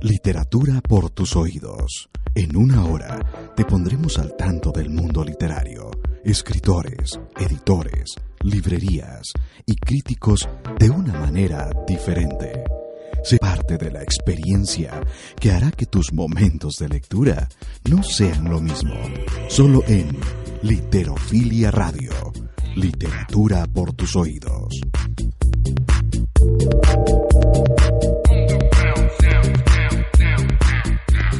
Literatura por tus oídos. En una hora te pondremos al tanto del mundo literario, escritores, editores, librerías y críticos de una manera diferente. Sé parte de la experiencia que hará que tus momentos de lectura no sean lo mismo. Solo en Literofilia Radio. Literatura por tus oídos.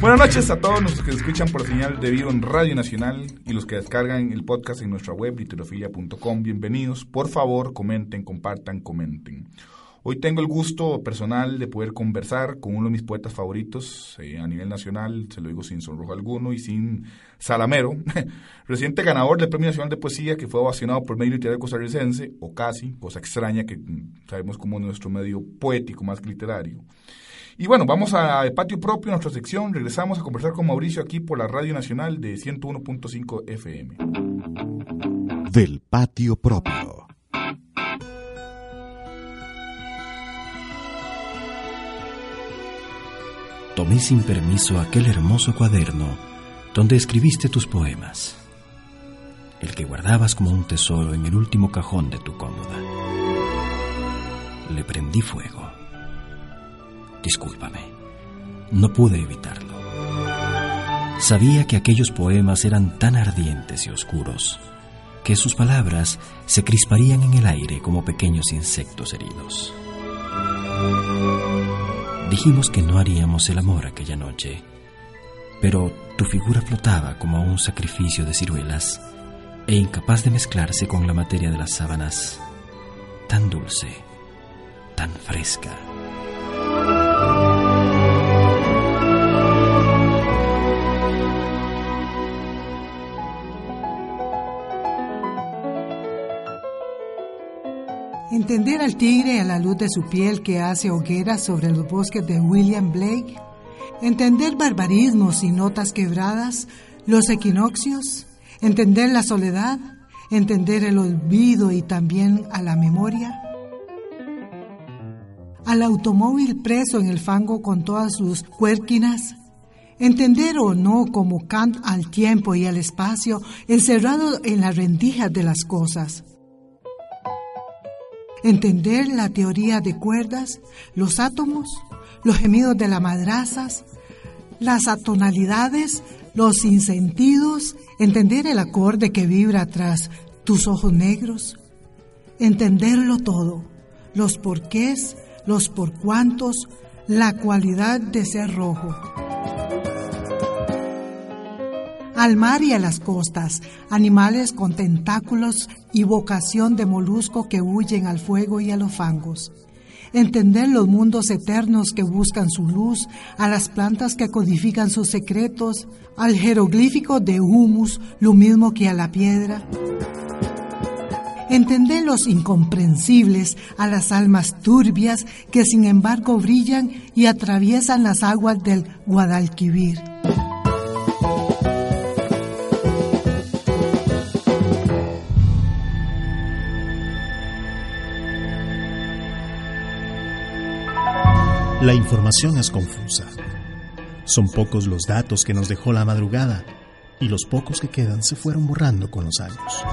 Buenas noches a todos los que escuchan por señal de vivo en Radio Nacional y los que descargan el podcast en nuestra web literofilia.com. Bienvenidos. Por favor, comenten, compartan, comenten. Hoy tengo el gusto personal de poder conversar con uno de mis poetas favoritos eh, a nivel nacional, se lo digo sin sonrojo alguno y sin salamero, reciente ganador del Premio Nacional de Poesía que fue ovacionado por medio literario costarricense, o casi, cosa extraña que mm, sabemos como nuestro medio poético más que literario. Y bueno, vamos al patio propio, nuestra sección. Regresamos a conversar con Mauricio aquí por la Radio Nacional de 101.5 FM. Del patio propio. Tomé sin permiso aquel hermoso cuaderno donde escribiste tus poemas, el que guardabas como un tesoro en el último cajón de tu cómoda. Le prendí fuego Discúlpame, no pude evitarlo. Sabía que aquellos poemas eran tan ardientes y oscuros que sus palabras se crisparían en el aire como pequeños insectos heridos. Dijimos que no haríamos el amor aquella noche, pero tu figura flotaba como un sacrificio de ciruelas e incapaz de mezclarse con la materia de las sábanas, tan dulce, tan fresca. Entender al tigre a la luz de su piel que hace hogueras sobre los bosques de William Blake. Entender barbarismos y notas quebradas, los equinoccios. Entender la soledad. Entender el olvido y también a la memoria. Al automóvil preso en el fango con todas sus cuérquinas. Entender o no como Kant al tiempo y al espacio encerrado en las rendijas de las cosas entender la teoría de cuerdas, los átomos, los gemidos de las madrazas, las atonalidades, los insentidos, entender el acorde que vibra tras tus ojos negros, entenderlo todo, los porqués, los por cuantos, la cualidad de ser rojo al mar y a las costas, animales con tentáculos y vocación de molusco que huyen al fuego y a los fangos. Entender los mundos eternos que buscan su luz, a las plantas que codifican sus secretos, al jeroglífico de humus, lo mismo que a la piedra. Entender los incomprensibles, a las almas turbias que sin embargo brillan y atraviesan las aguas del Guadalquivir. La información es confusa. Son pocos los datos que nos dejó la madrugada y los pocos que quedan se fueron borrando con los años.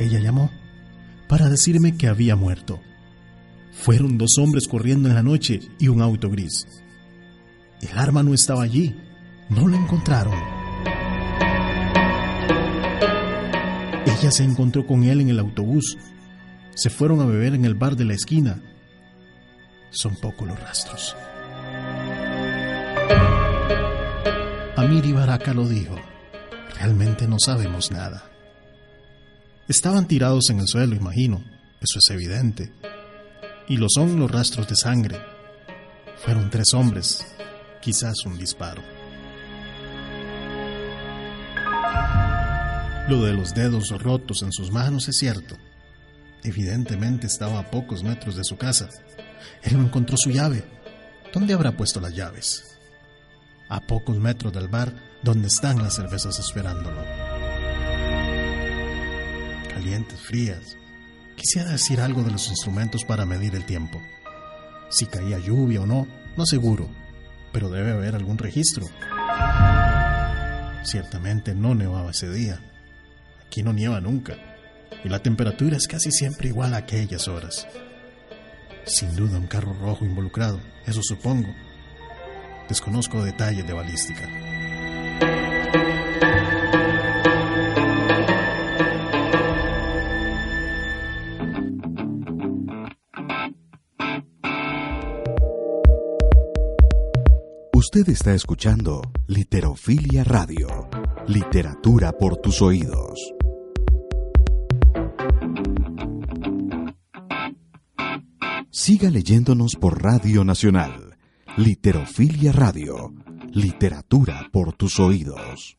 Ella llamó para decirme que había muerto. Fueron dos hombres corriendo en la noche y un auto gris. El arma no estaba allí, no lo encontraron. Ella se encontró con él en el autobús. Se fueron a beber en el bar de la esquina son pocos los rastros. Amir Baraka lo dijo, realmente no sabemos nada. Estaban tirados en el suelo, imagino, eso es evidente. Y lo son los rastros de sangre. Fueron tres hombres, quizás un disparo. Lo de los dedos rotos en sus manos es cierto. Evidentemente estaba a pocos metros de su casa. Él no encontró su llave. ¿Dónde habrá puesto las llaves? A pocos metros del bar donde están las cervezas esperándolo. calientes, frías. Quisiera decir algo de los instrumentos para medir el tiempo. Si caía lluvia o no, no seguro, pero debe haber algún registro. Ciertamente no nevaba ese día. Aquí no nieva nunca, y la temperatura es casi siempre igual a aquellas horas. Sin duda un carro rojo involucrado, eso supongo. Desconozco detalles de balística. Usted está escuchando Literofilia Radio, literatura por tus oídos. Siga leyéndonos por Radio Nacional. Literofilia Radio, literatura por tus oídos.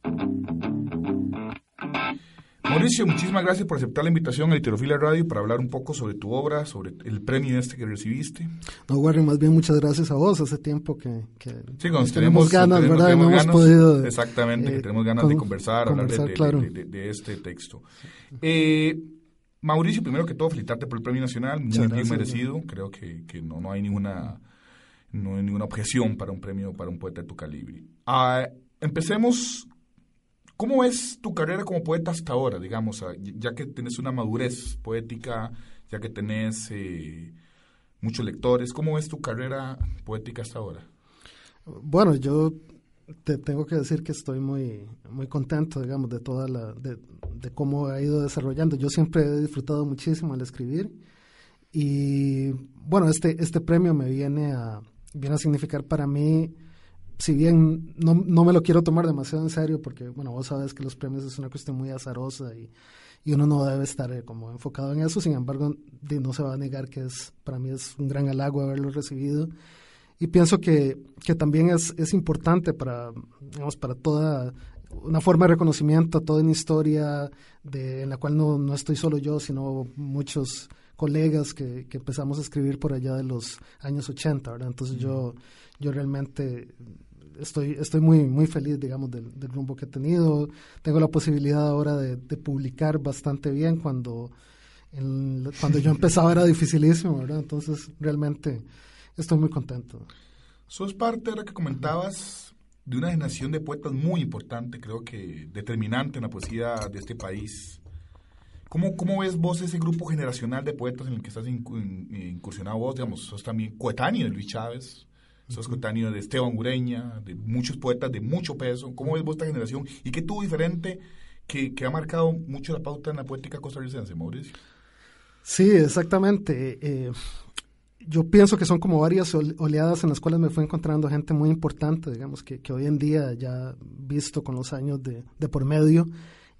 Mauricio, muchísimas gracias por aceptar la invitación a Literofilia Radio para hablar un poco sobre tu obra, sobre el premio este que recibiste. No, Warren, más bien muchas gracias a vos. Hace tiempo que, que sí, tenemos, tenemos, ganas, tenemos, ¿verdad? Tenemos no ganas, hemos podido. Exactamente, eh, que tenemos ganas con, de conversar, conversar hablar de, claro. de, de, de, este texto. Eh, Mauricio, primero que todo, felicitarte por el Premio Nacional, muy Muchas bien gracias, merecido. Creo que, que no, no, hay ninguna, no hay ninguna objeción para un premio para un poeta de tu calibre. Uh, empecemos ¿Cómo es tu carrera como poeta hasta ahora, digamos, ya que tenés una madurez poética, ya que tenés eh, muchos lectores? ¿Cómo es tu carrera poética hasta ahora? Bueno, yo te tengo que decir que estoy muy muy contento, digamos, de toda la de, de cómo ha ido desarrollando. Yo siempre he disfrutado muchísimo al escribir y bueno, este este premio me viene a viene a significar para mí si bien no, no, me lo quiero tomar demasiado en serio, porque, bueno, vos sabes que los premios es una cuestión muy azarosa y, y uno no debe estar eh, como enfocado en eso, sin embargo, no se va a negar que es para mí es un gran halago haberlo recibido. Y pienso que, que también es, es importante para, digamos, para toda una forma de reconocimiento, toda una historia de, en la cual no, no estoy solo yo, sino muchos colegas que, que empezamos a escribir por allá de los años 80, ¿verdad? Entonces yo, yo realmente estoy, estoy muy, muy feliz, digamos, del, del, rumbo que he tenido. Tengo la posibilidad ahora de, de publicar bastante bien cuando, en, cuando yo empezaba era dificilísimo, ¿verdad? Entonces, realmente estoy muy contento. Sos parte de lo que comentabas de una generación de poetas muy importante, creo que determinante en la poesía de este país. ¿Cómo, ¿Cómo ves vos ese grupo generacional de poetas en el que estás incursionado vos? Digamos, sos también coetáneo de Luis Chávez, sos coetáneo de Esteban Ureña, de muchos poetas de mucho peso. ¿Cómo ves vos esta generación? ¿Y qué tuvo diferente que, que ha marcado mucho la pauta en la poética costarricense, Mauricio? Sí, exactamente. Eh, yo pienso que son como varias oleadas en las cuales me fue encontrando gente muy importante, digamos, que, que hoy en día ya visto con los años de, de por medio,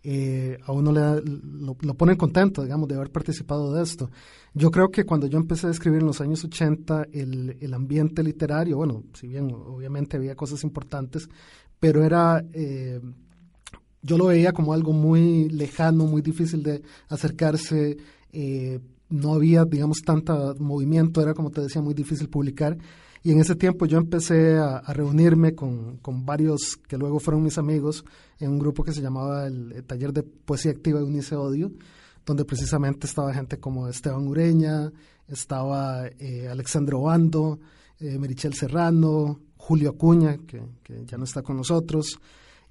eh, a uno le da, lo, lo, pone contento, digamos, de haber participado de esto. Yo creo que cuando yo empecé a escribir en los años 80, el, el ambiente literario, bueno, si bien obviamente había cosas importantes, pero era, eh, yo lo veía como algo muy lejano, muy difícil de acercarse, eh, no había, digamos, tanta movimiento, era como te decía, muy difícil publicar. Y en ese tiempo yo empecé a, reunirme con, con, varios que luego fueron mis amigos en un grupo que se llamaba el, Taller de Poesía Activa de Unice Odio, donde precisamente estaba gente como Esteban Ureña, estaba eh, Alexandro Bando, eh, Merichel Serrano, Julio Acuña, que, ya no está con nosotros,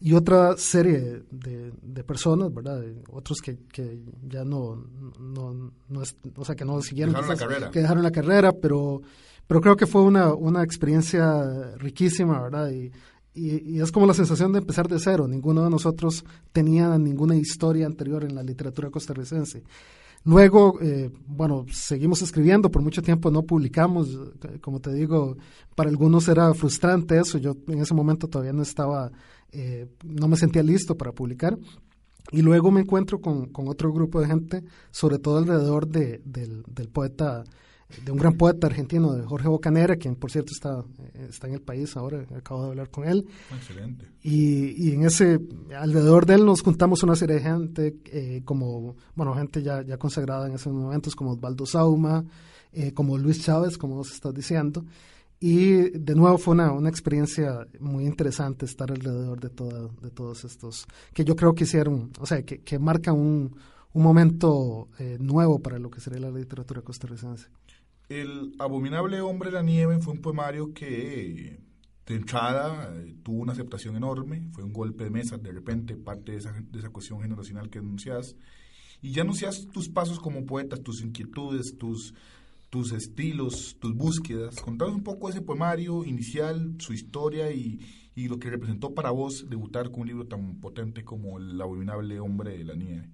y otra serie de, de personas, ¿verdad? Otros que, que ya no, no, no es, o sea, que no siguieron, dejaron quizás, la carrera. que dejaron la carrera, pero pero creo que fue una, una experiencia riquísima, ¿verdad? Y, y, y, es como la sensación de empezar de cero. Ninguno de nosotros tenía ninguna historia anterior en la literatura costarricense. Luego, eh, bueno, seguimos escribiendo, por mucho tiempo no publicamos, como te digo, para algunos era frustrante eso, yo en ese momento todavía no estaba, eh, no me sentía listo para publicar. Y luego me encuentro con, con otro grupo de gente, sobre todo alrededor de, del, del poeta de un gran poeta argentino, de Jorge Bocanera, quien por cierto está, está en el país ahora, acabo de hablar con él. Excelente. Y, y en ese, alrededor de él nos juntamos una serie de gente, eh, como, bueno, gente ya, ya consagrada en esos momentos, como Osvaldo Sauma, eh, como Luis Chávez, como vos estás diciendo. Y de nuevo fue una, una experiencia muy interesante estar alrededor de, toda, de todos estos, que yo creo que hicieron, o sea, que, que marcan un, un momento eh, nuevo para lo que sería la literatura costarricense. El abominable hombre de la nieve fue un poemario que de entrada eh, tuvo una aceptación enorme, fue un golpe de mesa de repente, parte de esa, de esa cuestión generacional que anuncias, y ya anuncias tus pasos como poeta, tus inquietudes, tus, tus estilos, tus búsquedas. Contanos un poco ese poemario inicial, su historia y, y lo que representó para vos debutar con un libro tan potente como El abominable hombre de la nieve.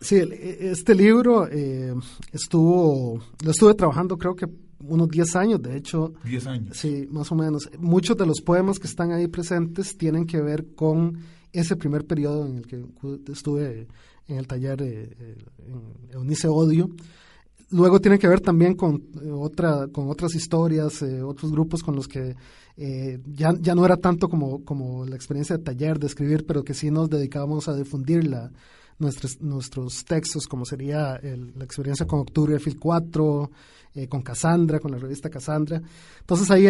Sí, e, este libro eh, estuvo, lo estuve trabajando creo que unos 10 años, de hecho. 10 años. Sí, más o menos. Muchos de los poemas que están ahí presentes tienen que ver con ese primer periodo en el que estuve en el taller eh, en Eunice Odio. Luego tienen que ver también con, eh, otra, con otras historias, eh, otros grupos con los que eh, ya, ya no era tanto como, como la experiencia de taller, de escribir, pero que sí nos dedicábamos a difundir la, nuestros, nuestros textos, como sería la experiencia con Octubre Fil 4, eh, con Cassandra, con la revista Cassandra. Entonces ahí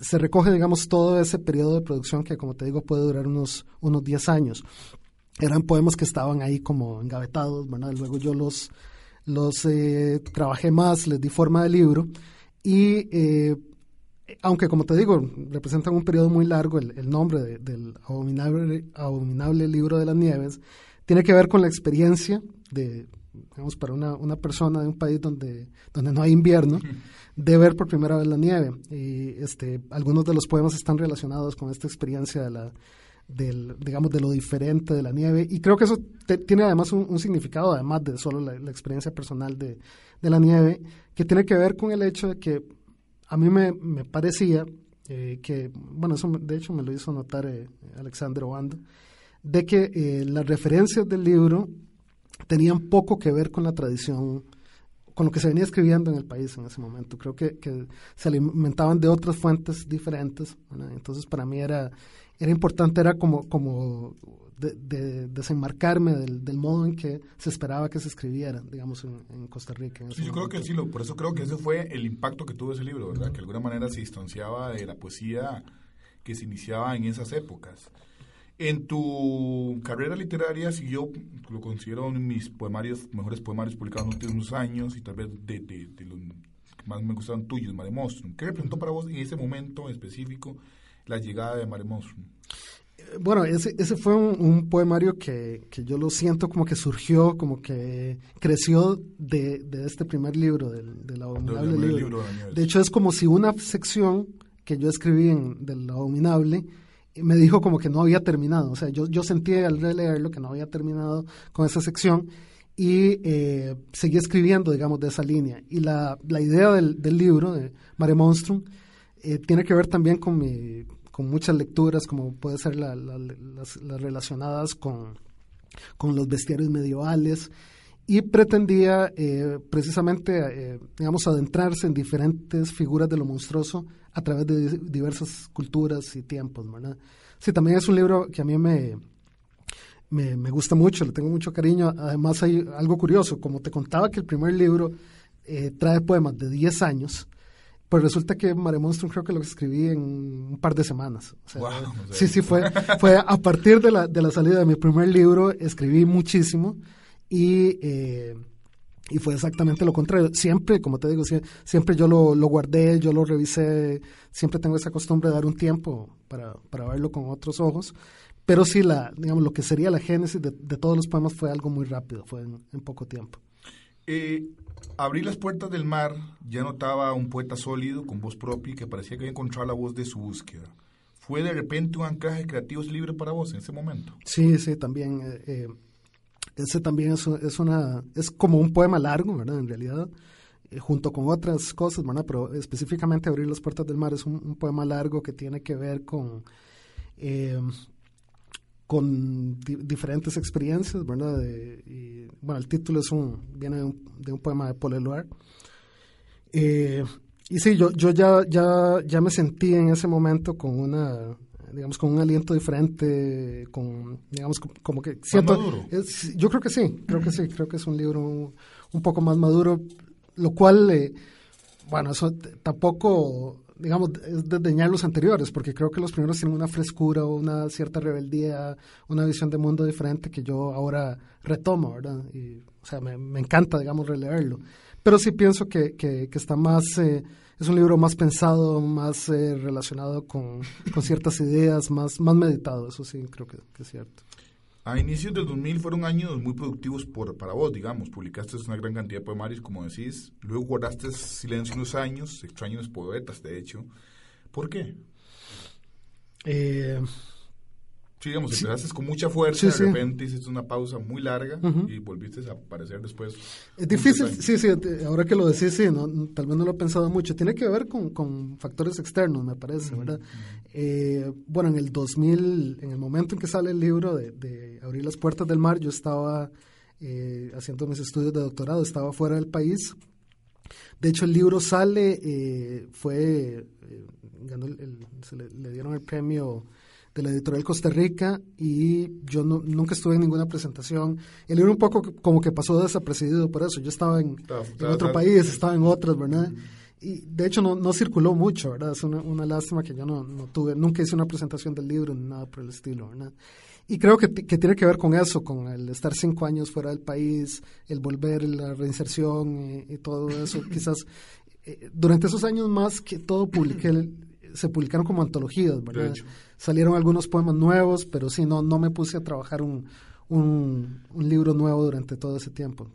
se recoge, digamos, todo ese periodo de producción que, como te digo, puede durar unos, unos 10 años. Eran poemas que estaban ahí como engavetados, ¿verdad? Luego yo los, los eh, trabajé más, les di forma de libro y eh, aunque como te digo, representan un periodo muy largo, el, nombre del abominable, abominable libro de las nieves tiene que ver con la experiencia de, digamos, para una, una persona de un país donde, donde no hay invierno, de ver por primera vez la nieve. Y este, algunos de los poemas están relacionados con esta experiencia de la, del, digamos, de lo diferente de la nieve. Y creo que eso tiene además un, significado, además de solo la, experiencia personal de, de, la nieve, que tiene que ver con el hecho de que a mí me, me parecía eh, que, bueno, eso de hecho me lo hizo notar eh, Alexander Obando, de que eh, las referencias del libro tenían poco que ver con la tradición, con lo que se venía escribiendo en el país en ese momento. Creo que, se alimentaban de otras fuentes diferentes. Entonces, para mí era, era importante, era como, como de, desenmarcarme del, modo en que se esperaba que se escribiera, digamos, en, Costa Rica. sí, yo creo que sí, por eso creo que ese fue el impacto que tuvo ese libro, ¿verdad? Que de alguna manera se distanciaba de la poesía que se iniciaba en esas épocas. En tu carrera literaria, si yo lo considero uno de mis poemarios, mejores poemarios publicados en los últimos años y tal vez de, los que más me gustaron tuyos, Mare Monstrum. ¿Qué representó para vos en ese momento específico la llegada de Mare Monstrum? Eh, bueno, ese, ese fue un, poemario que, que, yo lo siento como que surgió, como que creció de, de este primer libro, del, del abominable libro. de, hecho, es como si una sección que yo escribí en, del abominable me dijo como que no había terminado. O sea, yo, yo sentí al releerlo que no había terminado con esa sección y eh, seguí escribiendo, digamos, de esa línea. Y la, la idea del, del, libro, de Mare Monstrum, eh, tiene que ver también con, mi, con muchas lecturas, como puede ser las, las, relacionadas con, con los bestiarios medievales y pretendía eh, precisamente, eh, digamos, adentrarse en diferentes figuras de lo monstruoso a través de diversas culturas y tiempos, ¿verdad? Sí, también es un libro que a mí me, me, gusta mucho, le tengo mucho cariño. Además hay algo curioso, como te contaba que el primer libro eh, trae poemas de 10 años, pues resulta que Mare Monstrum creo que lo escribí en un par de semanas. sí, sí, fue, fue a partir de la, de la salida de mi primer libro, escribí muchísimo y, eh, y fue exactamente lo contrario. Siempre, como te digo, siempre yo lo, lo, guardé, yo lo revisé, siempre tengo esa costumbre de dar un tiempo para, para verlo con otros ojos, pero sí, la, digamos, lo que sería la génesis de, de todos los poemas fue algo muy rápido, fue en, poco tiempo. Eh, abrí las puertas del mar, ya notaba un poeta sólido, con voz propia, que parecía que había encontrado la voz de su búsqueda. ¿Fue de repente un anclaje creativo libre para vos en ese momento? Sí, sí, también. Eh, eh ese también es, es, una, es como un poema largo, ¿verdad? En realidad, eh, junto con otras cosas, ¿verdad? Pero específicamente Abrir las Puertas del Mar es un, poema largo que tiene que ver con, eh, con diferentes experiencias, ¿verdad? y, bueno, el título es un, viene de un, de un poema de Paul Eluard. Eh, y sí, yo, yo ya, ya, ya me sentí en ese momento con una digamos, con un aliento diferente, con, digamos, como que siento... yo creo que sí, creo que sí, creo que es un libro un, poco más maduro, lo cual, eh, bueno, eso tampoco, digamos, es desdeñar los anteriores, porque creo que los primeros tienen una frescura o una cierta rebeldía, una visión de mundo diferente que yo ahora retomo, ¿verdad? Y, o sea, me, encanta, digamos, releerlo. Pero sí pienso que, que, está más, eh, es un libro más pensado, más eh, relacionado con, con, ciertas ideas, más, más meditado, eso sí, creo que es cierto. A inicios del 2000 fueron años muy productivos por, para vos, digamos. Publicaste una gran cantidad de poemarios, como decís. Luego guardaste silencio unos años, extraños poetas, de hecho. ¿Por qué? Eh, Sí, digamos, sí. empezaste con mucha fuerza, sí, de repente sí. hiciste una pausa muy larga uh -huh. y volviste a aparecer después. Es difícil, sí, sí, ahora que lo decís, sí, no, tal vez no lo he pensado mucho. Tiene que ver con, con factores externos, me parece, uh -huh. ¿verdad? Eh, bueno, en el 2000, en el momento en que sale el libro de, de Abrir las Puertas del Mar, yo estaba eh, haciendo mis estudios de doctorado, estaba fuera del país. De hecho, el libro sale, eh, fue, ganó el, el, se le, le dieron el premio de la editorial Costa Rica y yo no, nunca estuve en ninguna presentación. El libro un poco como que pasó desapercibido por eso. Yo estaba en, en otro país, estaba en otras, ¿verdad? Y de hecho no, no circuló mucho, ¿verdad? Es una, una lástima que yo no, no, tuve, nunca hice una presentación del libro ni nada por el estilo, ¿verdad? Y creo que, que, tiene que ver con eso, con el estar cinco años fuera del país, el volver, la reinserción y, y todo eso. Quizás eh, durante esos años más que todo publiqué se publicaron como antologías, ¿verdad? Salieron algunos poemas nuevos, pero sí, no, no me puse a trabajar un, un, libro nuevo durante todo ese tiempo.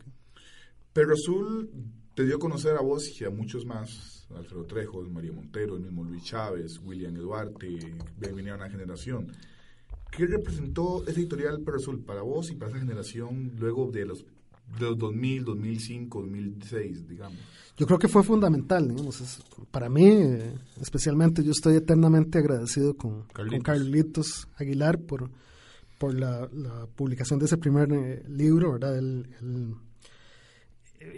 Pero Azul te dio a conocer a vos y a muchos más, Alfredo Trejos, María Montero, el mismo Luis Chávez, William Eduarte, venía una generación. ¿Qué representó esa editorial Perro Azul para vos y para esa generación luego de los, de los 2000, 2005, 2006, digamos? yo creo que fue fundamental, digamos, es, para mí eh, especialmente yo estoy eternamente agradecido con Carlitos, con Carlitos Aguilar por, por la, la, publicación de ese primer eh, libro, ¿verdad? El, el,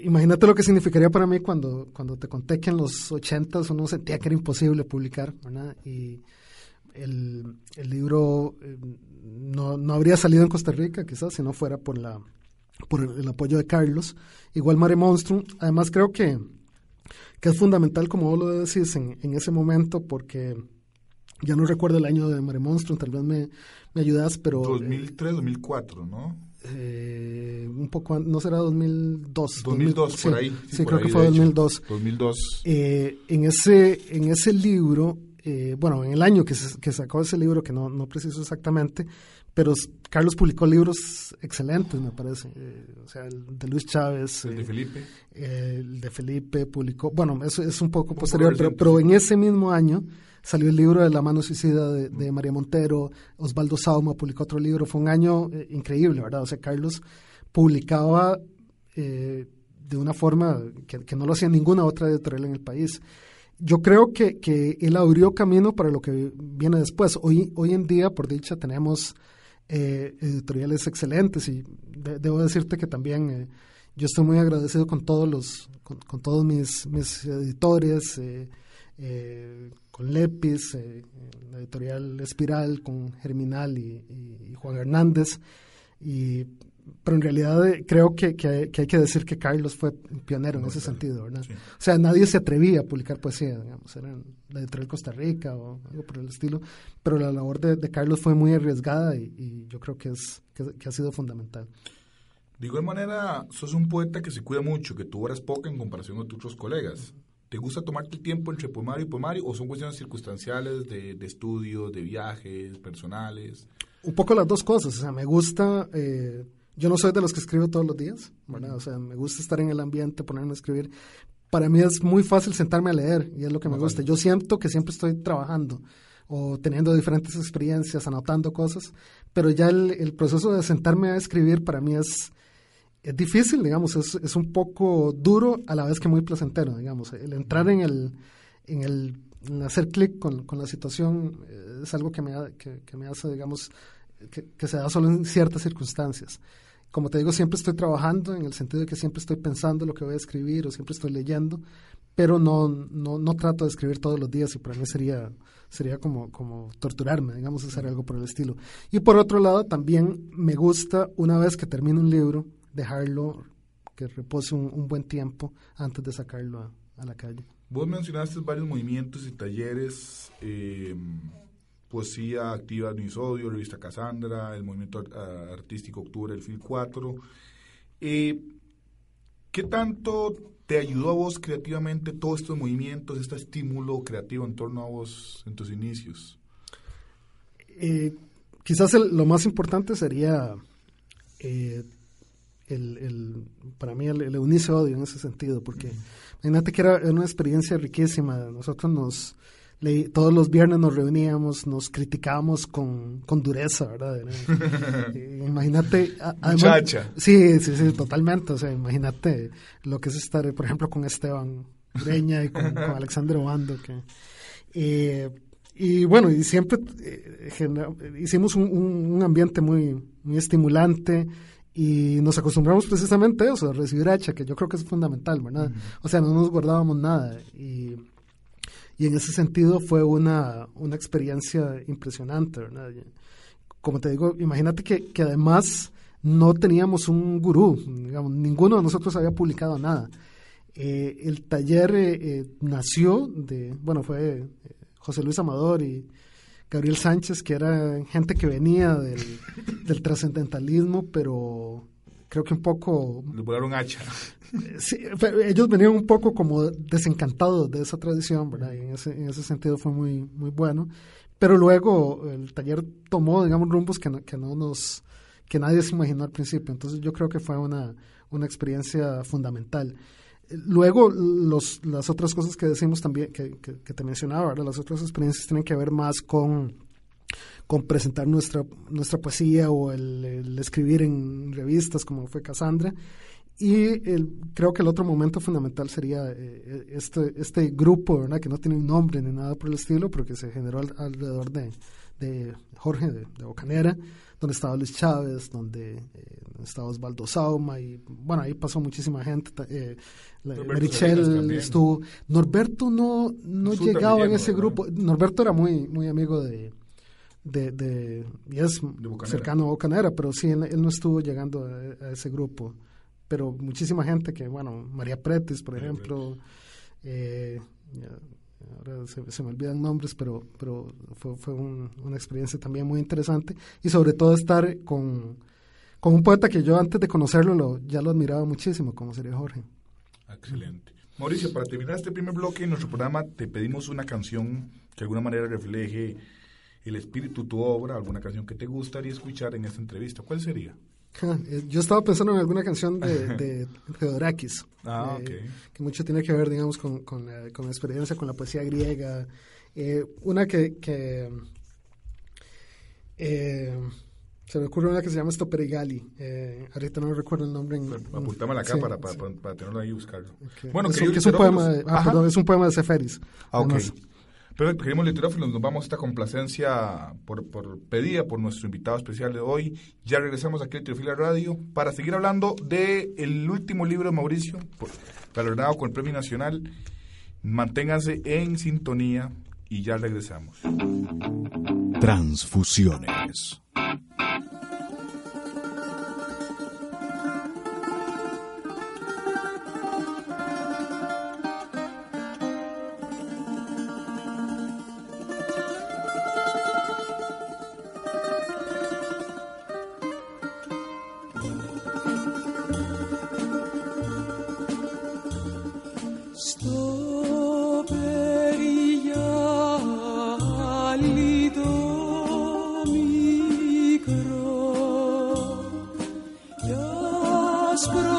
imagínate lo que significaría para mí cuando, cuando te conté que en los ochentas uno sentía que era imposible publicar, ¿verdad? Y el, el libro eh, no, no habría salido en Costa Rica quizás si no fuera por la por el, el, apoyo de Carlos. Igual Mare Monstrum. Además creo que, que es fundamental, como vos lo decís, en, en, ese momento, porque ya no recuerdo el año de Mare Monstrum, tal vez me, me ayudas, pero... 2003, eh, 2004, ¿no? Eh, un poco, no será 2002. 2002, 2000, por sí, ahí. Sí, por creo ahí, que fue 2002. 2002. Eh, en, ese, en ese libro, eh, bueno, en el año que, se, que sacó ese libro, que no, no preciso exactamente, pero Carlos publicó libros excelentes, me parece. Eh, o sea, el de Luis Chávez. El eh, de Felipe. Eh, el de Felipe publicó. Bueno, eso es un poco un posterior, poco pero, pero, en ese mismo año salió el libro de La mano suicida de, de María Montero. Osvaldo Sauma publicó otro libro. Fue un año eh, increíble, ¿verdad? O sea, Carlos publicaba eh, de una forma que, que no lo hacía ninguna otra editorial en el país yo creo que, que, él abrió camino para lo que viene después. Hoy, hoy en día, por dicha, tenemos eh, editoriales excelentes y de, debo decirte que también eh, yo estoy muy agradecido con todos los con, todos mis, mis editores eh, eh con Lepis la editorial Espiral con Germinal y, y, y Juan Hernández. Y pero en realidad eh, creo que, que, que, hay que decir que Carlos fue pionero en ese claro. sentido, ¿verdad? Sí. O sea, nadie se atrevía a publicar poesía, digamos, era la editorial Costa Rica o algo por el estilo, pero la labor de, de Carlos fue muy arriesgada y, y yo creo que, es, que, que, ha sido fundamental. De igual manera, sos un poeta que se cuida mucho, que tú horas poca en comparación con tus otros colegas. ¿Te gusta tomarte el tiempo entre poemario y poemario o son cuestiones circunstanciales de, de estudio, de viajes, personales? Un poco las dos cosas, o sea, me gusta... Eh, yo no soy de los que escribo todos los días, ¿verdad? O sea, me gusta estar en el ambiente, ponerme a escribir. Para mí es muy fácil sentarme a leer y es lo que me gusta. Yo siento que siempre estoy trabajando o teniendo diferentes experiencias, anotando cosas, pero ya el, el proceso de sentarme a escribir para mí es, es difícil, digamos, es, es, un poco duro a la vez que muy placentero, digamos. El entrar en el, en el en hacer clic con, con, la situación eh, es algo que me, que, que me hace, digamos, que, que, se da solo en ciertas circunstancias como te digo, siempre estoy trabajando en el sentido de que siempre estoy pensando lo que voy a escribir o siempre estoy leyendo, pero no, no, no trato de escribir todos los días y para mí sería, sería como, como torturarme, digamos, hacer algo por el estilo. Y por otro lado, también me gusta, una vez que termino un libro, dejarlo que repose un, un buen tiempo antes de sacarlo a, a la calle. Vos mencionaste varios movimientos y talleres, eh, Poesía Activa Nisodio, Revista Casandra, el Movimiento Artístico Octubre, el FIL 4. Eh, ¿Qué tanto te ayudó a vos creativamente todos estos movimientos, este estímulo creativo en torno a vos en tus inicios? Eh, quizás lo más importante sería eh, el, para mí el, el odio en ese sentido, porque imagínate que era una experiencia riquísima. Nosotros nos, todos los viernes nos reuníamos, nos criticábamos con, con dureza, ¿verdad? Eh, imagínate. Muchacha. Sí, sí, sí, totalmente. O sea, imagínate lo que es estar, por ejemplo, con Esteban Breña y con, con Alexander Obando. Que, eh, y bueno, y siempre eh, hicimos un, un, ambiente muy, muy estimulante y nos acostumbramos precisamente a eso, a recibir hacha, que yo creo que es fundamental, ¿verdad? O sea, no nos guardábamos nada. Y, y en ese sentido fue una, una experiencia impresionante. Como te digo, imagínate que, que además no teníamos un gurú, digamos, ninguno de nosotros había publicado nada. Eh, el taller eh, eh, nació de, bueno, fue José Luis Amador y Gabriel Sánchez, que era gente que venía del, del trascendentalismo, pero creo que un poco... Le volaron hacha. Sí, ellos venían un poco como desencantados de esa tradición, ¿verdad? Y en ese, en ese sentido fue muy, muy bueno. Pero luego el taller tomó, digamos, rumbos que no, que no nos que nadie se imaginó al principio. Entonces yo creo que fue una, una experiencia fundamental. Luego, los, las otras cosas que decimos también, que, que, te mencionaba, las otras experiencias tienen que ver más con, con presentar nuestra, nuestra poesía o el, escribir en revistas como fue Cassandra. Y el, creo que el otro momento fundamental sería eh, este, este grupo, ¿verdad? que no tiene un nombre ni nada por el estilo, pero que se generó alrededor de, de Jorge de, de Bocanera, donde estaba Luis Chávez, donde eh, estaba Osvaldo Sauma, y bueno, ahí pasó muchísima gente. Eh, Merichel estuvo. Norberto no, no llegaba en ese grupo. Norberto era muy, muy amigo de, de, de y es cercano a Bocanera, pero sí, él, no estuvo llegando a, ese grupo. Pero muchísima gente que, bueno, María Pretis, por ejemplo, eh, ahora se, me olvidan nombres, pero, pero fue, fue una experiencia también muy interesante y sobre todo estar con, con un poeta que yo antes de conocerlo lo, ya lo admiraba muchísimo, como sería Jorge. Excelente. Mauricio, para terminar este primer bloque en nuestro programa te pedimos una canción que de alguna manera refleje el espíritu tu obra, alguna canción que te gustaría escuchar en esta entrevista. ¿Cuál sería? Eh, yo estaba pensando en alguna canción de, de Theodorakis, ah, eh, que mucho tiene que ver, digamos, con, con, la, con la experiencia, con la poesía griega. Eh, una que, que se me ocurre una que se llama Stoperigali. ahorita no recuerdo el nombre. En, Apuntámosla acá para, para, para, tenerlo ahí y buscarlo. Bueno, es, que, es, un poema de, ah, perdón, es un poema de Seferis. Ah, ok. Pero queremos literófilos, nos vamos a esta complacencia por, por pedida por nuestro invitado especial de hoy. Ya regresamos aquí a Literofilia Radio para seguir hablando el último libro de Mauricio, galardonado con el Premio Nacional. Manténganse en sintonía y ya regresamos. Transfusiones. oscuro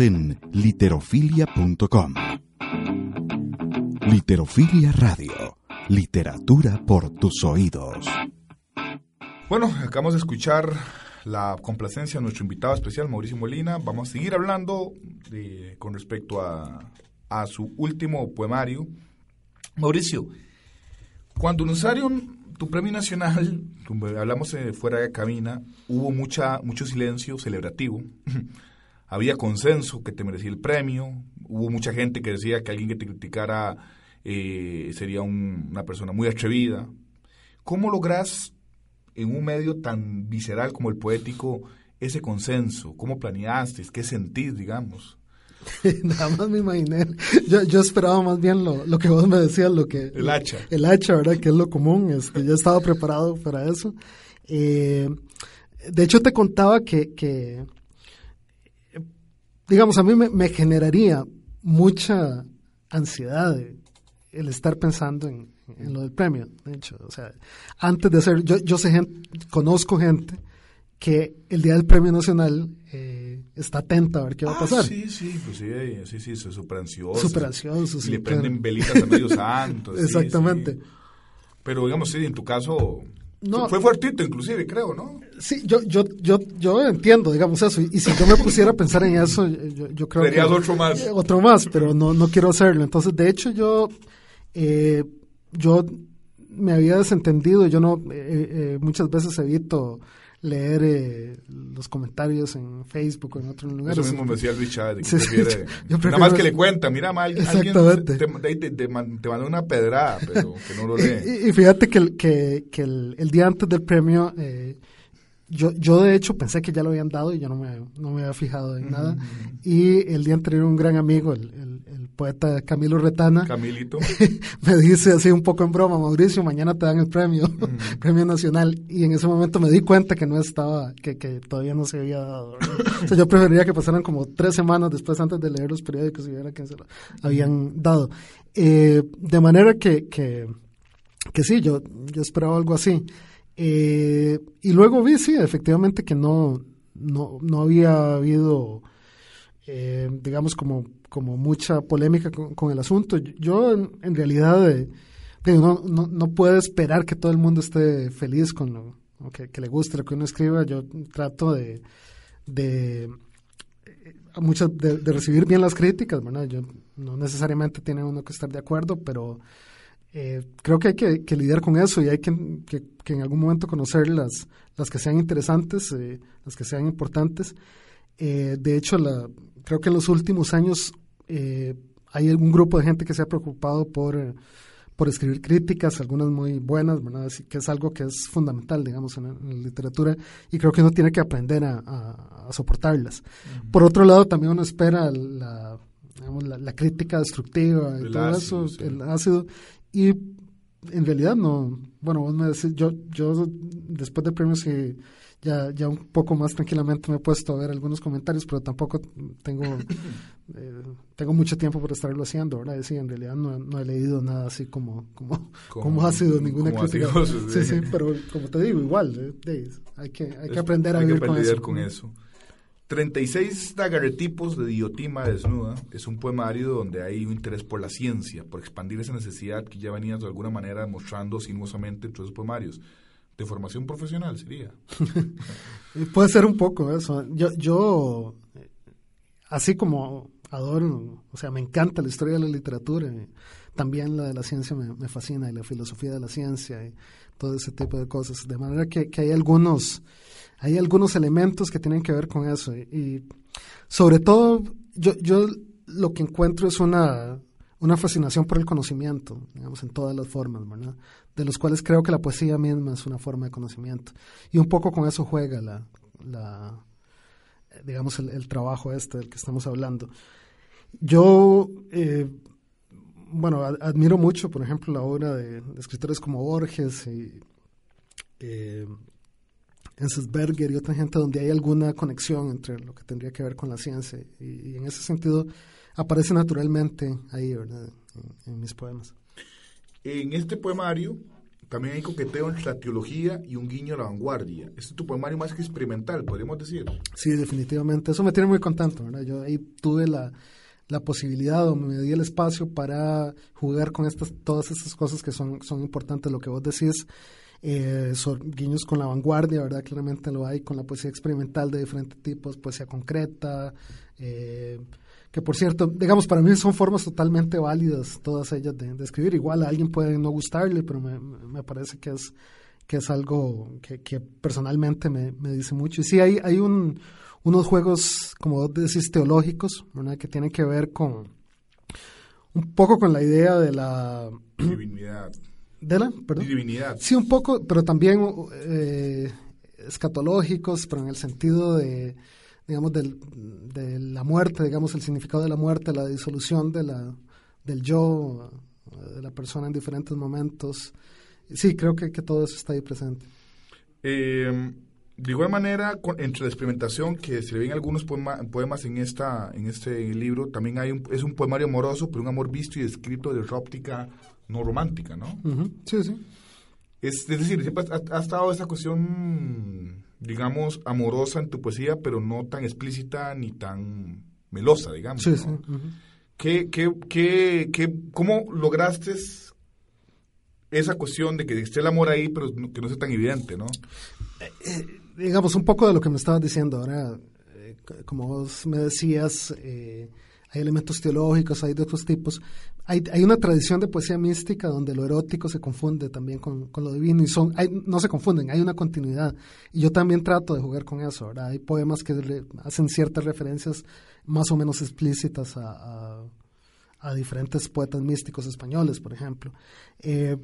En literofilia.com. Literofilia Radio, Literatura por tus oídos. Bueno, acabamos de escuchar la complacencia de nuestro invitado especial, Mauricio Molina. Vamos a seguir hablando de, con respecto a, a su último poemario. Mauricio, cuando anunciaron tu premio nacional, hablamos eh, fuera de cabina, hubo mucha, mucho silencio celebrativo. Había consenso que te merecía el premio. Hubo mucha gente que decía que alguien que te criticara eh, sería un- una persona muy atrevida. ¿Cómo logras en un medio tan visceral como el poético ese consenso? ¿Cómo planeaste? ¿Qué sentís, digamos? Nada más me imaginé. Yo, yo esperaba más bien lo, lo que vos me decías, lo que... El hacha. El hacha, ¿verdad? Que es lo común. Este, yo estaba preparado para eso. Eh, de hecho, te contaba que, que digamos, a mí me, me generaría mucha ansiedad el estar pensando en, en lo del premio. De hecho, o sea, antes de hacer, yo, yo sé gente, conozco gente que el día del premio nacional eh, está atenta a ver qué va a pasar. Ah, sí, sí, pues sí, sí, sí, soy súper ansioso. Súper ansioso, Y sí, le claro. prenden velitas a medio santo. sí, Exactamente. sí. Pero digamos, sí, en tu caso... No. Fue fuertito, inclusive, creo, ¿no? Sí, yo, yo, yo, yo entiendo, digamos eso, y, y si yo me pusiera a pensar en eso, yo, yo creo Serías que... otro más. Eh, Otro más, pero no, no quiero hacerlo. Entonces, de hecho, yo, eh, yo me había desentendido, yo no, eh, eh, muchas veces evito leer eh, los comentarios en Facebook o en otros lugares. Eso mismo me decía Luis Chávez, Sí, sí, Nada más que le cuenta, mira, mal, alguien Exactamente. te, te, te- te man- te mandó una pedrada, pero que no lo lee. Y, y fíjate que, el, que, que el, el día antes del premio, eh, yo, yo de hecho pensé que ya lo habían dado y yo no me, no me había fijado en nada. Y el día anterior un gran amigo, el, el- el poeta Camilo Retana, Camilito. me dice así un poco en broma, Mauricio, mañana te dan el premio, premio nacional. Y en ese momento me di cuenta que no estaba, que, que todavía no se había dado. O sea, yo preferiría que pasaran como tres semanas después antes de leer los periódicos y viera que se lo habían dado. Eh, de manera que, que, que sí, yo, yo esperaba algo así. Eh, y luego vi, sí, efectivamente que no, no, no había habido, eh, digamos, como, como mucha polémica con, con el asunto. Yo, en, realidad, eh, no, no, puedo esperar que todo el mundo esté feliz con lo, que, le guste lo que uno escriba. Yo trato de, de, eh, muchas, de, de recibir bien las críticas, ¿verdad? Yo, no necesariamente tiene uno que estar de acuerdo, pero eh, creo que hay que, que lidiar con eso y hay que, que, que en algún momento conocer las, las que sean interesantes, eh, las que sean importantes. Eh, de hecho, la, creo que en los últimos años eh, hay algún grupo de gente que se ha preocupado por, por escribir críticas, algunas muy buenas, ¿verdad? Así que es algo que es fundamental, digamos, en la, en la literatura y creo que uno tiene que aprender a, a- a soportarlas. Por otro lado, también uno espera la, digamos, la, la crítica destructiva y El todo ácido, eso, sí. el ácido, y en realidad no, bueno, vos me decís, yo, yo después del premio sí, ya, ya un poco más tranquilamente me he puesto a ver algunos comentarios, pero tampoco tengo, eh, tengo mucho tiempo para estarlo haciendo, ¿verdad? Y sí, en realidad no, no he leído nada así como, como, Como- como ha sido ninguna crítica. sí, sí. pero como te digo, igual, eh, de- hay que, hay que aprender a hay que vivir con eso. con eso. 36 daguerretipos de Diotima desnuda es un poemario donde hay un interés por la ciencia, por expandir esa necesidad que ya venías de alguna manera demostrando sinuosamente en tus poemarios. De formación profesional sería. Puede ser un poco eso. Yo, yo así como adoro, o sea, me encanta la historia de la literatura, también la de la ciencia me, me fascina y la filosofía de la ciencia y todo ese tipo de cosas. De manera que, que hay algunos, hay algunos elementos que tienen que ver con eso. Y, sobre todo, yo, yo lo que encuentro es una, una fascinación por el conocimiento, digamos, en todas las formas, ¿verdad? De los cuales creo que la poesía misma es una forma de conocimiento. Y un poco con eso juega la, la digamos, el, trabajo este del que estamos hablando. Yo, eh, bueno, ad- admiro mucho, por ejemplo, la obra de, de escritores como Borges y eh, Enzensberger y otra gente donde hay alguna conexión entre lo que tendría que ver con la ciencia. Y, y en ese sentido aparece naturalmente ahí, ¿verdad? En, en mis poemas. En este poemario también hay coqueteo entre la teología y un guiño a la vanguardia. Este es tu poemario más que experimental, podríamos decir. Sí, definitivamente. Eso me tiene muy contento, ¿verdad? Yo ahí tuve la, la posibilidad o me di el espacio para jugar con estas, todas estas cosas que son, son importantes. Lo que vos decís, eh, son guiños con la vanguardia, ¿verdad? Claramente lo hay con la poesía experimental de diferentes tipos, poesía concreta, eh, que por cierto, digamos, para mí son formas totalmente válidas todas ellas de, escribir. Igual a alguien puede no gustarle, pero me, parece que es que es algo que, personalmente me, me, dice mucho. Y sí, hay, hay un, unos juegos, como vos decís, teológicos, que tienen que ver con un poco con la idea de la... Divinidad. ¿De la? Perdón. Divinidad. Sí, un poco, pero también eh, escatológicos, pero en el sentido de, digamos, del, de la muerte, digamos, el significado de la muerte, la disolución de la, del yo, de la persona en diferentes momentos. Sí, creo que, que todo eso está ahí presente. Eh, de igual manera, entre la experimentación que se le ven algunos poemas en esta en este libro, también hay un, es un poemario amoroso, pero un amor visto y descrito de óptica no romántica, ¿no? Sí, sí. Es, decir, siempre ha, estado esa cuestión, digamos, amorosa en tu poesía, pero no tan explícita ni tan melosa, digamos. Sí, sí. ¿Qué, qué, qué, qué, ¿Cómo lograste esa cuestión de que esté el amor ahí, pero que no sea tan evidente, ¿no? Eh, eh, digamos, un poco de lo que me estabas diciendo ahora, eh, como vos me decías, hay elementos teológicos, hay de otros tipos. Hay, una tradición de poesía mística donde lo erótico se confunde también con, lo divino y son, hay, no se confunden, hay una continuidad. Y yo también trato de jugar con eso, ¿verdad? Hay poemas que hacen ciertas referencias más o menos explícitas a, a, a diferentes poetas místicos españoles, por ejemplo. Eh,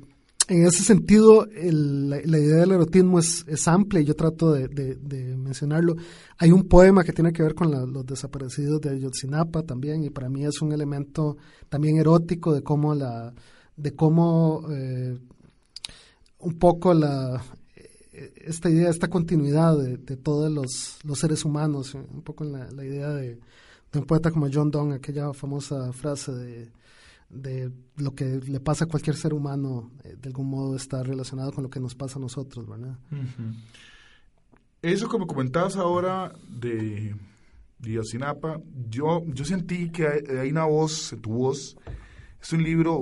en ese sentido, la, idea del erotismo es, amplia y yo trato de, mencionarlo. Hay un poema que tiene que ver con los desaparecidos de Ayotzinapa también y para mí es un elemento también erótico de cómo la de cómo eh, un poco la esta idea, esta continuidad de, todos los, seres humanos, un poco la, la idea de, de un poeta como John Donne, aquella famosa frase de de lo que le pasa a cualquier ser humano, eh, de algún modo está relacionado con lo que nos pasa a nosotros, ¿verdad? Eso como comentabas ahora de Diosinapa, yo, yo sentí que hay, una voz, tu voz, es un libro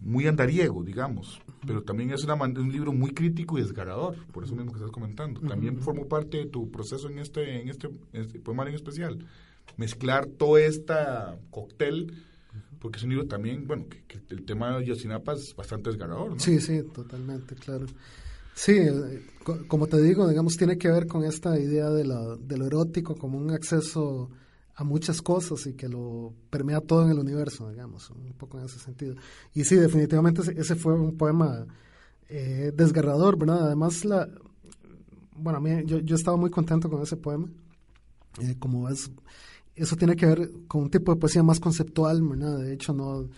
muy andariego, digamos, pero también es una, un libro muy crítico y desgarrador, por eso mismo que estás comentando. También formó parte de tu proceso en este, en este, en este poemario en especial. Mezclar todo este cóctel porque es un libro también, bueno, que, el tema de Yosinapa es bastante desgarrador, ¿no? Sí, sí, totalmente, claro. Sí, eh, como te digo, digamos, tiene que ver con esta idea de, la, de lo erótico como un acceso a muchas cosas y que lo permea todo en el universo, digamos, un poco en ese sentido. Y sí, definitivamente ese fue un poema eh, desgarrador, ¿verdad? Además, la, bueno, a yo, yo estaba muy contento con ese poema. Eh, como es eso tiene que ver con un tipo de poesía más conceptual, ¿verdad? De hecho, no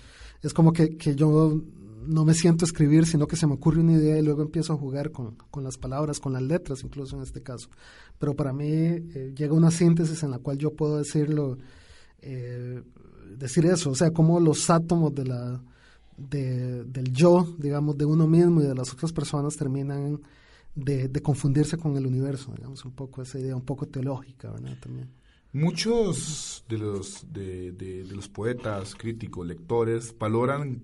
es como que, que yo no me siento a escribir, sino que se me ocurre una idea y luego empiezo a jugar con, con las palabras, con las letras, incluso en este caso. Pero para mí eh, llega una síntesis en la cual yo puedo decirlo, eh, decir eso, o sea, como los átomos de la, de, del yo, digamos, de uno mismo y de las otras personas terminan de, de confundirse con el universo, digamos, un poco esa idea un poco teológica, ¿verdad? También. Muchos de los, de, de, los poetas, críticos, lectores, valoran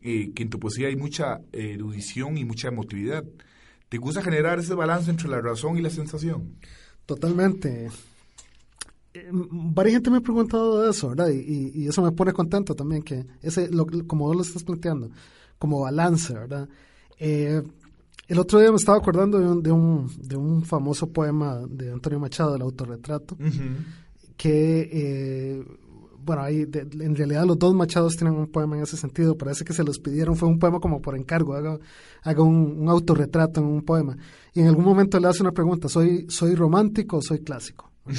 eh, que en tu poesía hay mucha erudición y mucha emotividad. ¿Te gusta generar ese balance entre la razón y la sensación? Totalmente. Eh, varias gente me ha preguntado de eso, ¿verdad? Y, y, eso me pone contento también, que ese, lo, como vos lo estás planteando, como balance, ¿verdad? Eh, el otro día me estaba acordando de un, de un, de un famoso poema de Antonio Machado, El autorretrato, que, eh, bueno, ahí en realidad los dos Machados tienen un poema en ese sentido, parece que se los pidieron, fue un poema como por encargo, haga, haga un, autorretrato en un poema. Y en algún momento le hace una pregunta, ¿soy, soy romántico o soy clásico?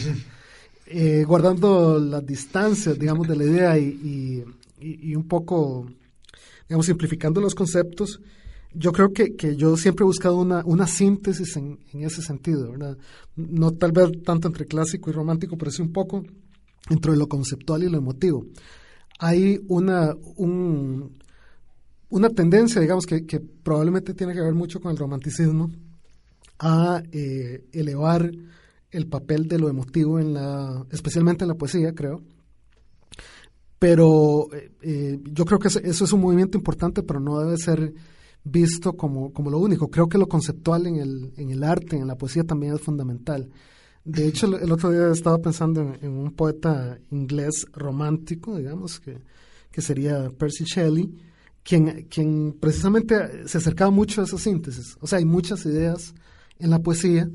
Eh, guardando las distancias, digamos, de la idea y, y, y, un poco, digamos, simplificando los conceptos, yo creo que, que, yo siempre he buscado una, una síntesis en, en, ese sentido, ¿verdad? No tal vez tanto entre clásico y romántico, pero sí un poco entre lo conceptual y lo emotivo. Hay una, un, una tendencia, digamos, que, que, probablemente tiene que ver mucho con el romanticismo, a eh, elevar el papel de lo emotivo en la, especialmente en la poesía, creo, Pero eh, yo creo que eso es un movimiento importante, pero no debe ser visto como, como lo único. Creo que lo conceptual en el, en el arte, en la poesía también es fundamental. De hecho, el otro día estaba pensando en, un poeta inglés romántico, digamos, que, que sería Percy Shelley, quien, quien precisamente se acercaba mucho a esa síntesis. O sea, hay muchas ideas en la poesía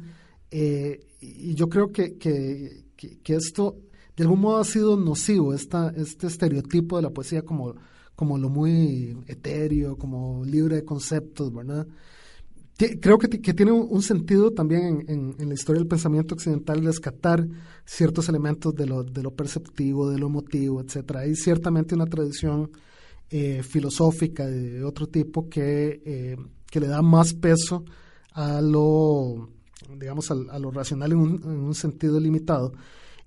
eh, y yo creo que, que, que, esto de algún modo ha sido nocivo, esta, este estereotipo de la poesía como, como lo muy etéreo, como libre de conceptos, ¿verdad? creo que, que, tiene un sentido también en, en, la historia del pensamiento occidental rescatar ciertos elementos de lo, de lo perceptivo, de lo emotivo, etcétera. Hay ciertamente una tradición eh, filosófica de otro tipo que, eh, que le da más peso a lo, digamos, a, lo racional en en un, sentido limitado.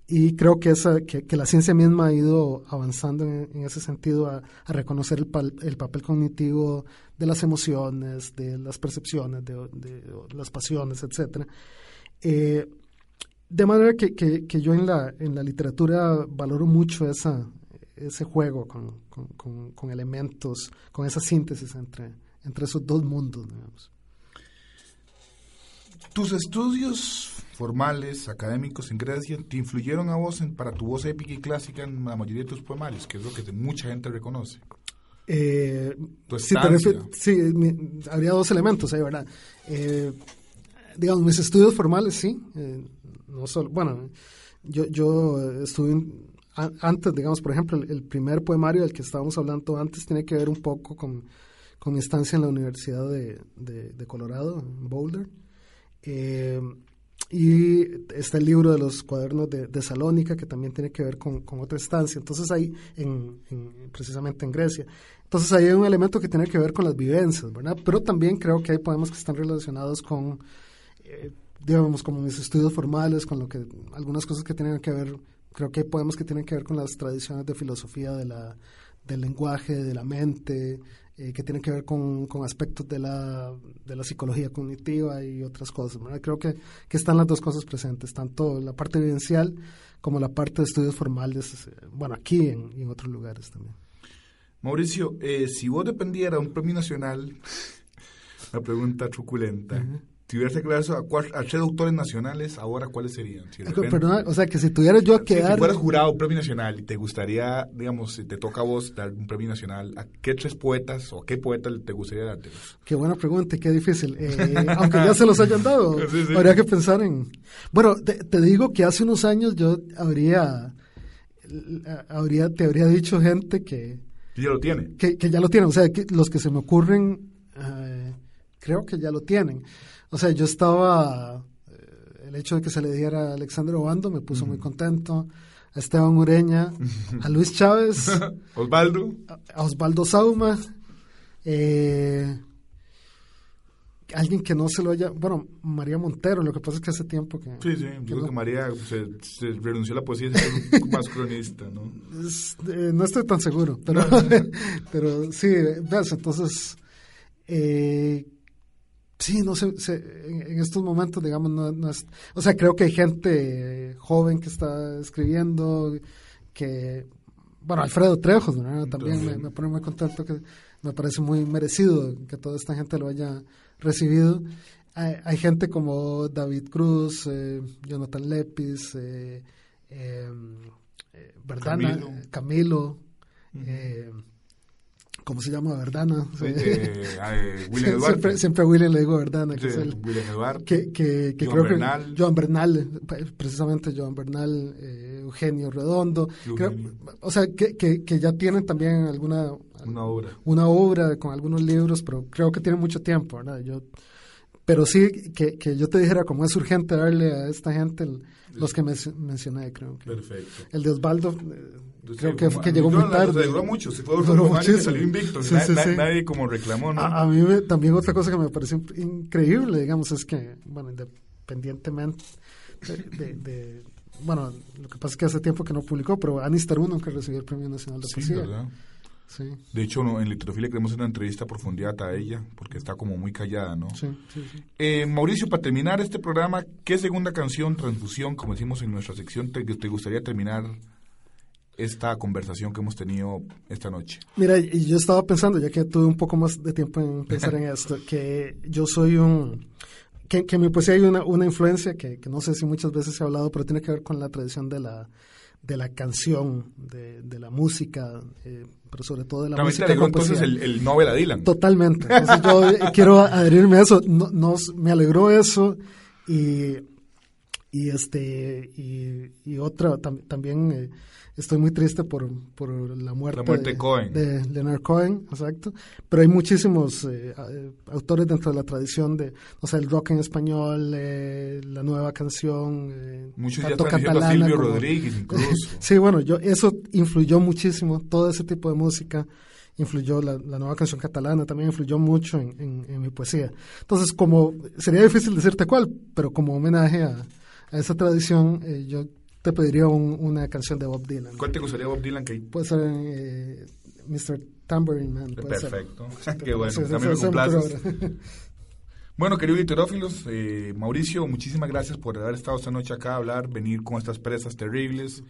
Y creo que, esa, que, que, la ciencia misma ha ido avanzando en, ese sentido a, a reconocer el, el, papel cognitivo de las emociones, de las percepciones, de, de las pasiones, etc. Eh, de manera que, que, que, yo en la, en la literatura valoro mucho esa, ese juego con, con, con, elementos, con esa síntesis entre, entre esos dos mundos. Digamos. ¿Tus estudios formales, académicos en Grecia, te influyeron a vos para tu voz épica y clásica en la mayoría de tus poemarios, que es lo que mucha gente reconoce? Eh, sí, sí habría dos elementos ahí, ¿verdad? Eh, digamos, mis estudios formales, sí. Eh, no solo, bueno, yo, yo estuve antes, digamos, por ejemplo, el, primer poemario del que estábamos hablando antes tiene que ver un poco con, con mi estancia en la Universidad de, de, Colorado, en Boulder. Eh, y está el libro de los cuadernos de, Salónica, que también tiene que ver con, otra estancia. Entonces ahí, en, precisamente en Grecia. Entonces ahí hay un elemento que tiene que ver con las vivencias, ¿verdad? Pero también creo que hay poemas que están relacionados con, eh, digamos, como mis estudios formales, con lo que, algunas cosas que tienen que ver creo que hay poemas que tienen que ver con las tradiciones de filosofía de la, del lenguaje, de la mente, eh, que tienen que ver con, con aspectos de la, de la, psicología cognitiva y otras cosas. Creo que, que, están las dos cosas presentes, tanto la parte evidencial como la parte de estudios formales, eh, bueno, aquí y en otros lugares también. Mauricio, eh, si vos dependiera de un premio nacional, la pregunta truculenta, hubieras declarado a, a, tres doctores nacionales, ahora cuáles serían? o sea, que si tuvieras yo que si, Si fueras jurado un premio nacional y te gustaría, digamos, si te toca a vos dar un premio nacional, ¿a qué tres poetas o a qué poeta te gustaría darte? Qué buena pregunta, qué difícil. Eh, aunque ya se los hayan dado, habría que pensar en... Bueno, te, digo que hace unos años yo habría, habría te habría dicho gente que... Que ya lo tiene. Que, ya lo tienen, o sea, que los que se me ocurren, eh, creo que ya lo tienen. O sea, yo estaba, eh, el hecho de que se le diera a Alexandre Obando me puso muy contento, a Esteban Ureña, a Luis Chávez, Osvaldo, a, Osvaldo Sauma, eh, alguien que no se lo haya, bueno, María Montero, lo que pasa es que hace tiempo que... Sí, sí, yo creo que María se, renunció a la poesía y se más cronista, ¿no? Eh, no estoy tan seguro, pero, pero sí, ves, entonces... Eh, Sí, no sé, en, estos momentos, digamos, no, es... O sea, creo que hay gente joven que está escribiendo, que... Bueno, Alfredo Trejos, También me, pone muy contento, que me parece muy merecido que toda esta gente lo haya recibido. Hay, gente como David Cruz, eh, Jonathan Lepis, eh, em, eh, Verdana, Camilo, Camilo ¿Cómo se llama? Verdana. Eh, eh, William siempre, siempre, a William le digo Verdana. Que es el, William Eduardo. Que, que, que creo Bernal. que Joan Bernal, precisamente Joan Bernal, eh, Eugenio Redondo. o sea, que, que, que, ya tienen también alguna... Una obra. Una obra con algunos libros, pero creo que tienen mucho tiempo, ¿verdad? Yo, pero sí, que, que yo te dijera, como es urgente darle a esta gente los que me, mencioné, creo. Que Perfecto. El de Osvaldo Creo que, que llegó muy tarde. duró mucho, se fue duró muchísimo. salió invicto. Sí, sí, sí. Nadie como reclamó, ¿no? A, mí también otra cosa que me pareció increíble, digamos, es que, bueno, independientemente de, de, bueno, lo que pasa es que hace tiempo que no publicó, pero Anis Tarun nunca recibió el Premio Nacional de Poesía. ¿verdad? Sí. De hecho, en Literofilia queremos hacer una entrevista a profundidad a ella, porque está como muy callada, ¿no? Sí, sí, sí. Eh, Mauricio, para terminar este programa, ¿qué segunda canción, transfusión, como decimos en nuestra sección, te, te gustaría terminar esta conversación que hemos tenido esta noche? Mira, y yo estaba pensando, ya que tuve un poco más de tiempo en pensar en esto, que yo soy un... Que, que en mi poesía hay una, una influencia que, que no sé si muchas veces se ha hablado, pero tiene que ver con la tradición de la, de la canción, de, de la música, eh, pero sobre todo de la También te música. alegró entonces el, el Nobel a Dylan. Totalmente. Entonces yo eh, quiero adherirme a eso. No, no- me alegró eso y, y este y, y otra tam- también eh, estoy muy triste por, por la muerte, La muerte de Cohen. de Leonard Cohen, exacto. Pero hay muchísimos eh, eh, autores dentro de la tradición de, o sea, el rock en español, eh, la nueva canción, eh, Muchos ya tanto están diciendo a catalana Silvio como- Rodríguez incluso. Sí, bueno, yo eso influyó muchísimo, todo ese tipo de música influyó, la, la nueva canción catalana también influyó mucho en, en- en mi poesía. Entonces, como sería difícil decirte cuál, pero como homenaje a, a esa tradición, eh, yo te pediría un- una canción de Bob Dylan. ¿Cuál te gustaría Bob Dylan que Puede ser eh, Mr. Tambourine Man. puede ser. Perfecto. Qué bueno, también me complaces. Bueno, queridos literófilos, eh, Mauricio, muchísimas gracias por haber estado esta noche acá a hablar, venir con estas presas terribles.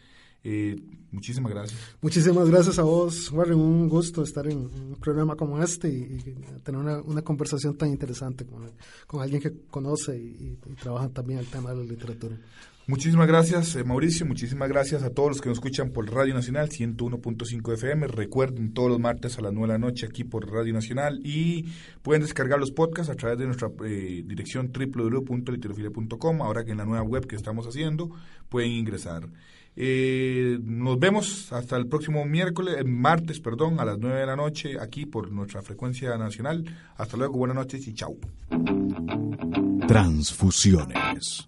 Eh, muchísimas gracias. Muchísimas gracias a vos, Warren. Un gusto estar en, un programa como este y, tener una, conversación tan interesante con, alguien que conoce y trabaja también el tema de la literatura. Muchísimas gracias, eh, Mauricio. Muchísimas gracias a todos los que nos escuchan por Radio Nacional 101.5 FM. Recuerden todos los martes a las 9 de la noche aquí por Radio Nacional y pueden descargar los podcasts a través de nuestra eh, dirección www.literofilia.com. Ahora que en la nueva web que estamos haciendo pueden ingresar. Eh, nos vemos hasta el próximo miércoles, martes, perdón, a las 9 de la noche aquí por nuestra frecuencia nacional. Hasta luego, buenas noches y chao. Transfusiones.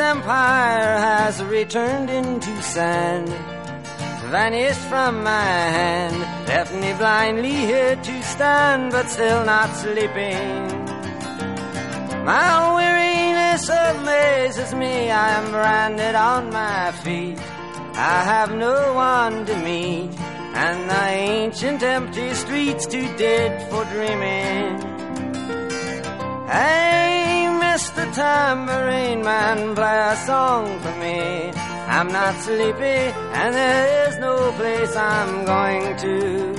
empire has returned into sand, vanished from my hand, left me blindly here to stand, but still not sleeping. My weariness amazes me, I am branded on my feet. I have no one to meet, and the ancient empty streets too dead for dreaming. Hey, Mr. Tambourine Man, play a song for me. I'm not sleepy, and there is no place I'm going to.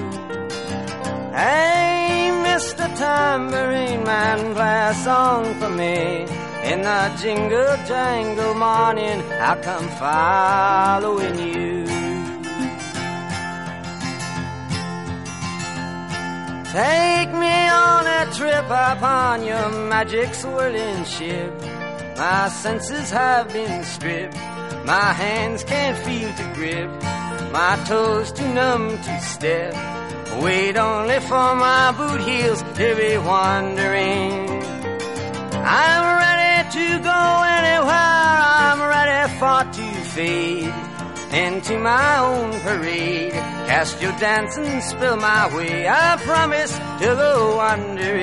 Hey, Mr. Tambourine Man, play a song for me. In the jingle jangle morning, I'll come following you. Take me on a trip upon your magic swirling ship. My senses have been stripped. My hands can't feel to grip. My toes too numb to step. Wait only for my boot heels to be wandering. I'm ready to go anywhere. I'm ready for to fade into my own parade. Cast your dancing spell my way. I promise to go under.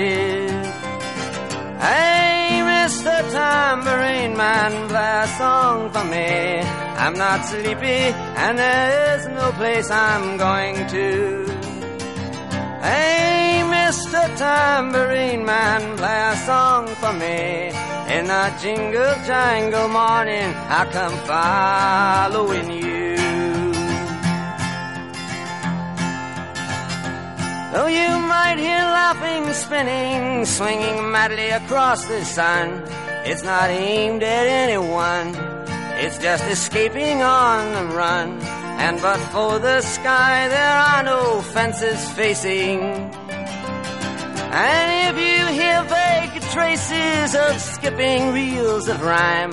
Hey, Mr. Tambourine Man, play a song for me. I'm not sleepy, and there's no place I'm going to. Hey, Mr. Tambourine Man, play a song for me. In the jingle jangle morning, I come following you. Though you might hear laughing, spinning, swinging madly across the sun, it's not aimed at anyone. It's just escaping on the run. And but for the sky, there are no fences facing. And if you hear vague traces of skipping reels of rhyme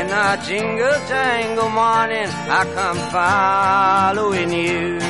In a jingle jangle morning, I come following you.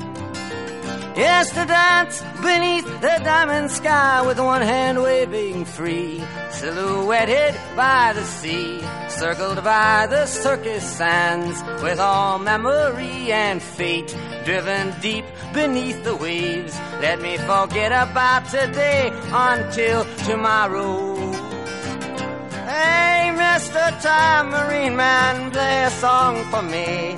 Yes, to dance beneath the diamond sky with one hand waving free, silhouetted by the sea, circled by the circus sands, with all memory and fate driven deep beneath the waves. Let me forget about today until tomorrow. Hey, Mr. Tambourine Man, play a song for me.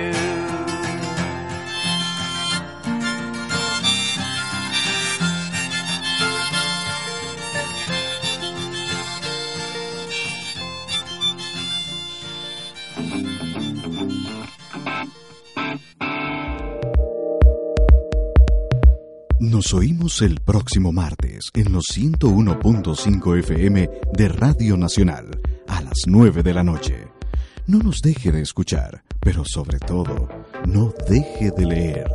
Nos oímos el próximo martes en los 101.5 FM de Radio Nacional a las 9 de la noche. No nos deje de escuchar, pero sobre todo, no deje de leer,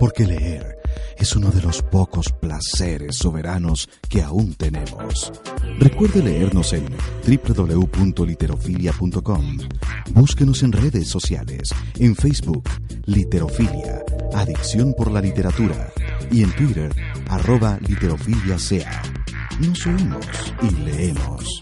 porque leer es uno de los pocos placeres soberanos que aún tenemos. Recuerde leernos en www.literofilia.com. Búsquenos en redes sociales, en Facebook, Literofilia, Adicción por la Literatura, y en Twitter, arroba Literofilia sea. Nos oímos y leemos.